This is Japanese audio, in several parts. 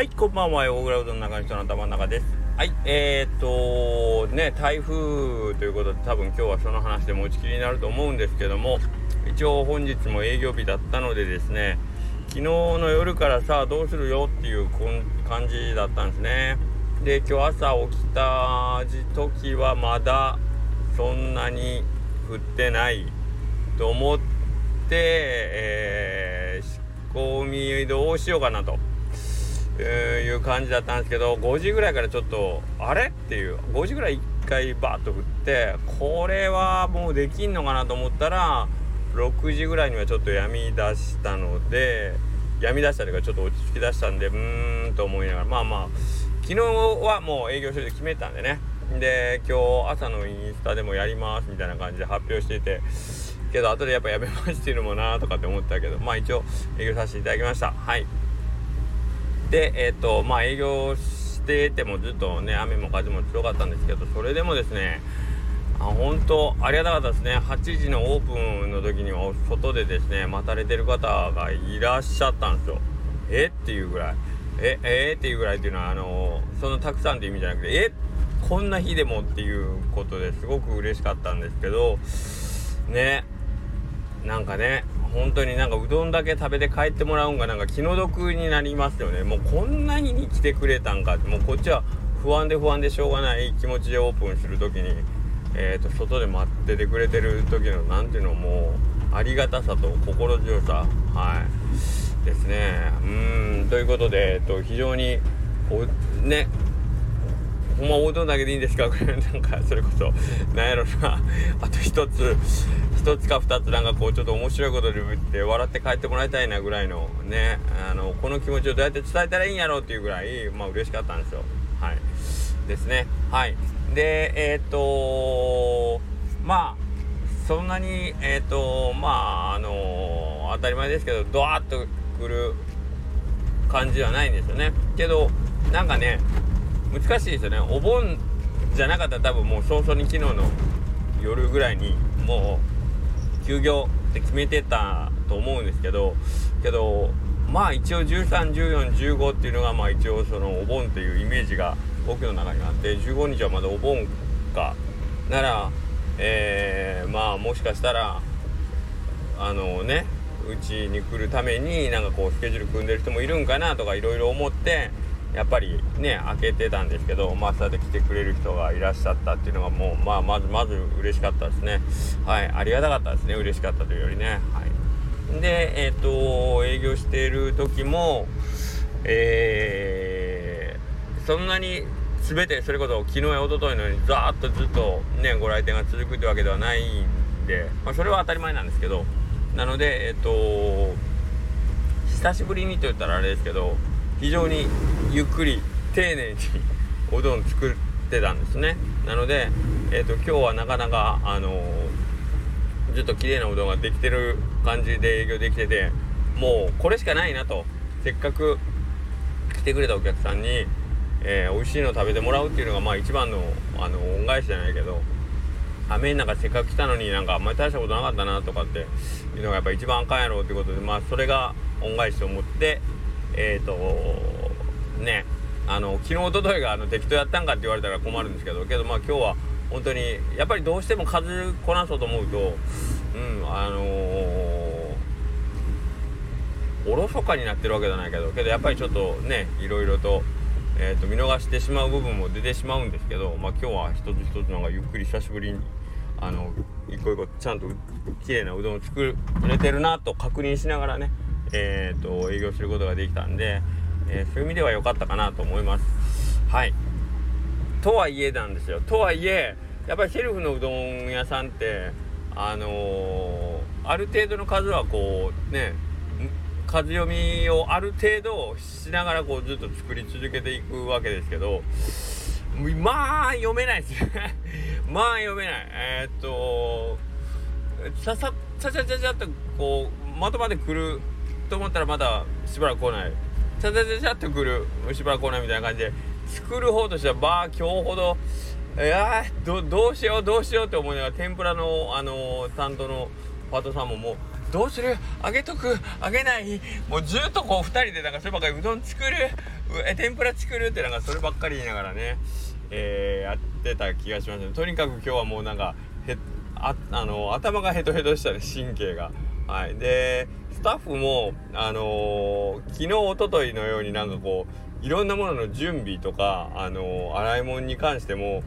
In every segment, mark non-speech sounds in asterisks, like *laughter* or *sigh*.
はい、こんばんは。大倉うどんの中の人の頭の中です。はい、えー、っと、ね、台風ということで、多分今日はその話で持ちきりになると思うんですけども、一応本日も営業日だったのでですね、昨日の夜からさどうするよっていう感じだったんですね。で、今日朝起きた時はまだそんなに降ってないと思って、えー、仕込みどうしようかなと。いう感じだったんですけど5時ぐらいからちょっとあれ？っていう5時ぐらい1回バーッと降ってこれはもうできんのかなと思ったら6時ぐらいにはちょっとやみ出したのでやみ出したというかちょっと落ち着き出したんでうーんと思いながらまあまあ昨日はもう営業してて決めたんでね。で今日朝のインスタでもやりますみたいな感じで発表していてけど後でやっぱやめましてるもんなとかって思ったけどまあ一応営業させていただきました。はい。でえっ、ー、とまあ営業しててもずっとね雨も風も強かったんですけどそれでもですねあ本当ありがたかったですね。8時のオープンの時には外でですね待たれてる方がいらっしゃったんですよ。え？っていうぐらい。え？え？ー、っていうぐらいっていうのはあのそのたくさんって意味じゃなくてえ？こんな日でもっていうことですごく嬉しかったんですけどねなんかね本当になんかうどんだけ食べて帰ってもらうんがなんか気の毒になりますよね。もうこんな日に来てくれたんか。ってもうこっちは不安で不安でしょうがない気持ちでオープンする時にえーと、外で待っててくれてる時の何ていうのもうありがたさと心強さ。はい。ですね。うん。ということで、えっと、非常にねほんまおうどんだけでいいんですか？こ *laughs* れなんかそれこそ。なんやろな。あと一つ一つか二つなんかこうちょっと面白いことで言って笑って帰ってもらいたいなぐらいのねあのこの気持ちをどうやって伝えたらいいんやろうっていうぐらいまあ嬉しかったんですよ。はい。ですね。はい。でえっ、とまあそんなにえっ、とまああの当たり前ですけどドワッとくる感じはないんですよね。けどなんかね難しいですよね。お盆じゃなかったら多分もう早々に昨日の夜ぐらいにもう休業って決めてたと思うんですけどけどまあ一応131415っていうのがまあ一応そのお盆っていうイメージが僕の中にあって15日はまだお盆かならえー、まあもしかしたらあのねうちに来るためになんかこうスケジュール組んでる人もいるんかなとかいろいろ思ってやっぱりね開けてたんですけどまあそうやって来てくれる人がいらっしゃったっていうのがもうまあまずまず嬉しかったですね。はいありがたかったですね。嬉しかったというよりね。はい。でえっ、ー、と営業している時もえー、そんなに全てそれこそ昨日や一昨日のようにザーッとずっとねご来店が続くってわけではないんで、まあ、それは当たり前なんですけどなのでえっ、ー、と久しぶりにと言ったらあれですけど非常にゆっくり丁寧におどん作ってたんですね。なので、えーと、今日はなかなかあのー、ずっと綺麗なうどんができてる感じで営業できててもうこれしかないなと。せっかく来てくれたお客さんに、えー、美味しいの食べてもらうっていうのがまあ一番のあの恩返しじゃないけど雨の中せっかく来たのになんかあんまり大したことなかったなとかっていうのがやっぱ一番あかんやろうってことでまあそれが恩返しと思ってえっ、ー、とねあの昨日おとといがあの適当やったんかって言われたら困るんですけどけどまあ今日は本当にやっぱりどうしても数こなそうと思うとうんあのー、おろそかになってるわけじゃないけどけどやっぱりちょっとねいろいろと,、えーと、見逃してしまう部分も出てしまうんですけどまあ今日は一つ一つなんかゆっくり久しぶりにあの一個一個ちゃんと綺麗なうどんを作れてるなと確認しながらねえーと、営業することができたんで、えー、そういう意味では良かったかなと思います。はい。とはいえなんですよ。とはいえやっぱりセルフのうどん屋さんってあのー、ある程度の数はこうね数読みをある程度しながらこうずっと作り続けていくわけですけどまあ読めないです。ね *laughs* まあ読めない。えー、っとさささちゃちゃちゃっとこうまとまってくると思ったらまだしばらく来ない。チャチャチャチャっと来るしばらく来ないみたいな感じで作る方としてはまあ今日ほどいやどどうしようどうしようって思いながら天ぷらのあのー、担当のパートさんももうどうする？あげとく？あげない？もうずっとこう2人でなんかそればっかりうどん作る？え天ぷら作る？ってなんかそればっかり言いながらね、えー、やってた気がします。ねとにかく今日はもうなんかへああの頭がヘトヘトしたね神経が。はい。でスタッフもあのー、昨日一昨日のようになんかこういろんなものの準備とかあのー、洗い物に関しても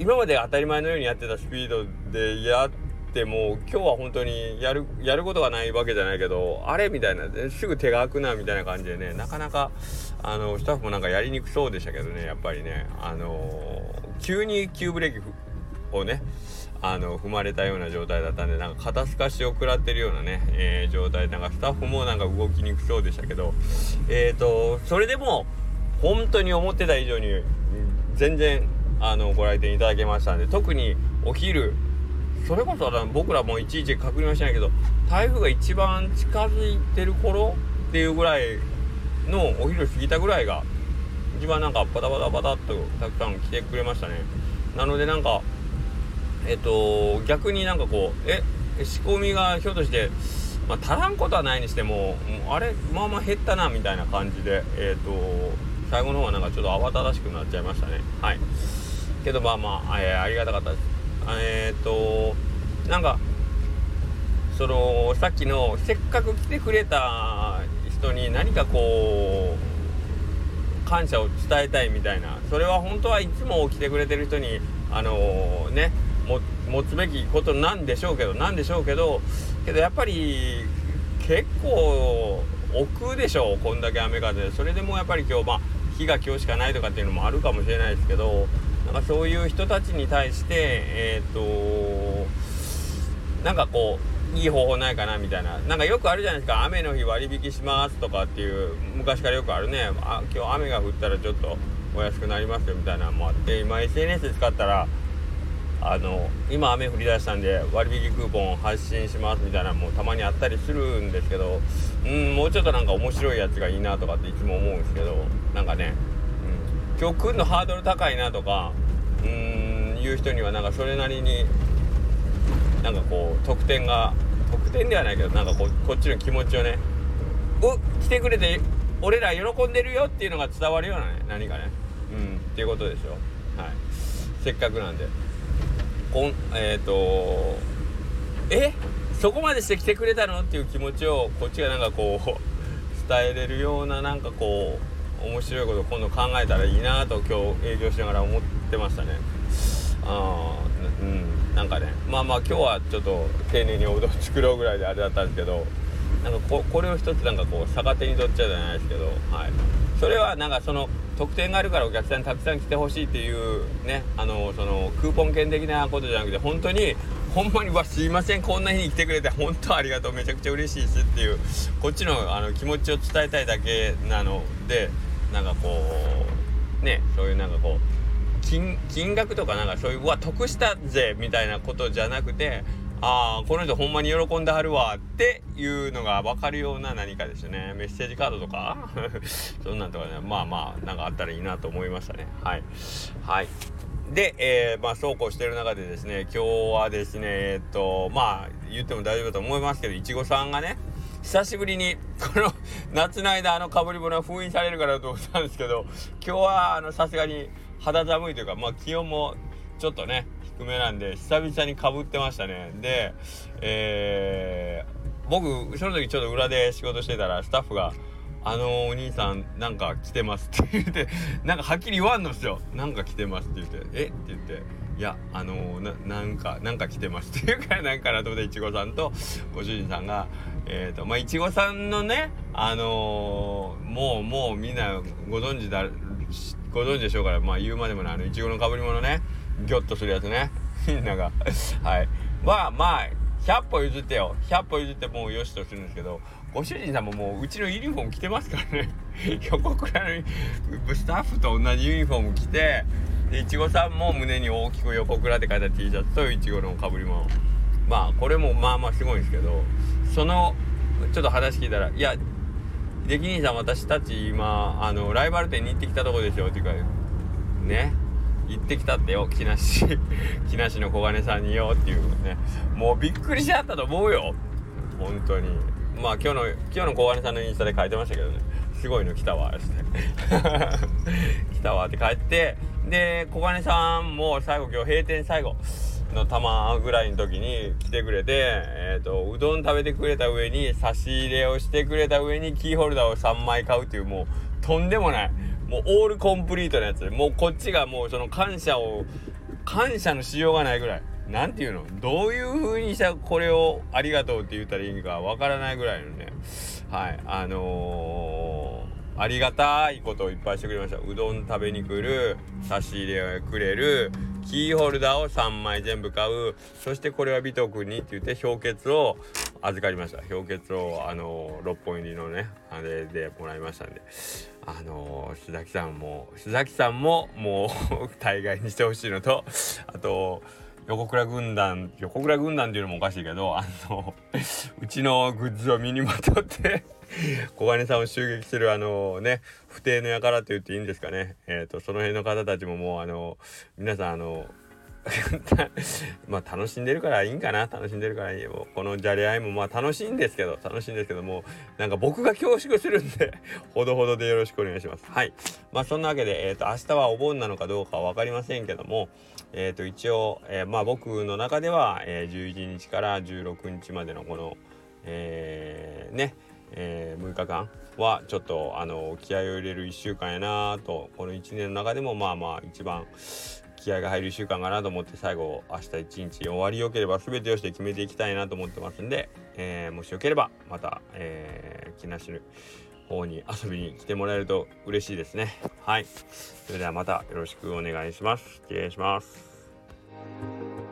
今まで当たり前のようにやってたスピードでやっても今日は本当にやるやることがないわけじゃないけどあれみたいなすぐ手が空くなみたいな感じでねなかなかあのスタッフもなんかやりにくそうでしたけどねやっぱりねあの急に急ブレーキをねあの踏まれたような状態だったんでなんか肩透かしを食らってるようなね、えー、状態なんかスタッフもなんか動きにくそうでしたけどえ、ー、とそれでも本当に思ってた以上に全然あのご来店いただけましたんで特にお昼それこそ僕らもいちいち確認はしないけど台風が一番近づいてる頃っていうぐらいのお昼過ぎたぐらいが一番なんかバタバタバタっとたくさん来てくれましたね。なのでなんかえっと逆になんかこうえ仕込みがひょっとしてまあ、足らんことはないにしてもあれまあまあ減ったなみたいな感じでえっ、と最後の方はなんかちょっと慌ただしくなっちゃいましたね。はい。けどまあまあ、えー、ありがたかったです。えっ、となんかそのさっきのせっかく来てくれた人に何かこう感謝を伝えたいみたいな。それは本当はいつも来てくれてる人にあのー、ね持つべきことなんでしょうけどなんでしょうけどけどやっぱり結構奥でしょうこんだけ雨風。でそれでもやっぱり今日まあ日が今日しかないとかっていうのもあるかもしれないですけどなんかそういう人たちに対してえっ、ー、となんかこういい方法ないかなみたいな。なんかよくあるじゃないですか。雨の日割引しますとかっていう昔からよくあるね。あ今日雨が降ったらちょっとお安くなりますよみたいなのもあって今 SNS 使ったらあの今雨降り出したんで割引クーポン発信しますみたいなのもたまにあったりするんですけどうんもうちょっとなんか面白いやつがいいなとかっていつも思うんですけどなんかねうん。今日来るのハードル高いなとかうーんいう人にはなんかそれなりになんかこう得点が得点ではないけどなんかここっちの気持ちをねお来てくれて俺ら喜んでるよっていうのが伝わるようなね何かね。うんっていうことでしょはい。せっかくなんで。こんえっ、ー、とえ？そこまでして来てくれたの？っていう気持ちをこっちがなんかこう *laughs* 伝えれるようななんかこう面白いことを今度考えたらいいなと今日営業しながら思ってましたね。あうんなんかね。まあまあ今日はちょっと丁寧におうどん作ろうぐらいであれだったんですけど。なんかここれを一つなんかこう逆手に取っちゃうじゃないですけどはい。それはなんかその特典があるからお客さんにたくさん来てほしいっていうねあのそのクーポン券的なことじゃなくて本当にほんまにわすいませんこんな日に来てくれて本当ありがとうめちゃくちゃ嬉しいしっていうこっちのあの気持ちを伝えたいだけなのでなんかこうねそういうなんかこう金金額とかなんかそういううわ得したぜみたいなことじゃなくてああこの人ほんまに喜んではるわっていうのが分かるような何かですね。メッセージカードとか？*laughs* そんなんとかね。まあまあなんかあったらいいなと思いましたね。はい。はい。で、えー、まあそうこうしてる中でですね今日はですねえっとまあ言っても大丈夫だと思いますけどいちごさんがね久しぶりにこの夏の間あのかぶり物は封印されるからと思ったんですけど今日はあのさすがに肌寒いというかまあ気温もちょっとね低めなんで久々にかぶってましたね。でえー、僕その時ちょっと裏で仕事してたらスタッフが「あのお兄さんなんか来てます」って言って *laughs* なんかはっきり言わんのっすよ「なんか来てます」って言って「え？っ?」て言っていやあのー、なんかなんか来てますっていうからなんかなと思っていちごさんとご主人さんがえ、ー、とまあいちごさんのねあのー、もうもうみんなご存知だご存知でしょうからまあ言うまでもないあのいちごのかぶり物ね。ギョッとするやつね。*laughs* みんながはい。まあまあ100歩譲ってよ。100歩譲ってもうよしとするんですけどご主人さんももううちのユニフォーム着てますからね。*laughs* 横倉のスタッフと同じユニフォーム着てでいちごさんも胸に大きく横倉って書いた T シャツといちごのかぶり物。まあこれもまあまあすごいんですけどそのちょっと話聞いたら「いや秀樹兄さん私たち今あのライバル店に行ってきたとこですよ」っていうかね。行ってきたってよ木梨。*laughs* 木梨の小金さんによっていうね。もうびっくりしちゃったと思うよ。本当に。まあ今日の今日の小金さんのインスタで書いてましたけどね。すごいの来たわして。*laughs* 来たわって帰ってで小金さんも最後今日閉店最後の玉ぐらいの時に来てくれて、えーと、うどん食べてくれた上に差し入れをしてくれた上にキーホルダーを3枚買うっていうもうとんでもない。もうオールコンプリートなやつ。もうこっちがもうその感謝を感謝のしようがないぐらい。何て言うの？どういう風にしたこれをありがとうって言ったらいいかわからないぐらいのね。はい。あのー、ありがたいことをいっぱいしてくれました。うどん食べに来る差し入れをくれるキーホルダーを3枚全部買うそしてこれは美藤君にって言って氷結を預かりました。氷結をあの6本入りのねあれでもらいましたんで。あの須崎さんも須崎さんももう *laughs* 大概にしてほしいのとあと横倉軍団横倉軍団っていうのもおかしいけどあのうちのグッズを身にまとって小金さんを襲撃するあのね不定の輩と言っていいんですかね。えっ、ー、とその辺の方たちももうあの皆さんあの *laughs* まあ楽しんでるからいいんかな。楽しんでるからいい。もうこのじゃれ合いもまあ楽しいんですけど。楽しいんですけどもなんか僕が恐縮するんで *laughs* ほどほどでよろしくお願いします。はい。まあそんなわけでえっ、ー、と明日はお盆なのかどうかは分かりませんけどもえっ、ー、と一応、えー、まあ僕の中では、え、11日から16日までのこのえー、ねえ、6日間はちょっとあの気合を入れる1週間やなとこの1年の中でもまあまあ一番気合が入る1週間かなと思って最後明日一日終わりよければ全てをして決めていきたいなと思ってますんで、えー、もしよければまた、えー、木梨の方に遊びに来てもらえると嬉しいですね。はい。それではまたよろしくお願いします。失礼します。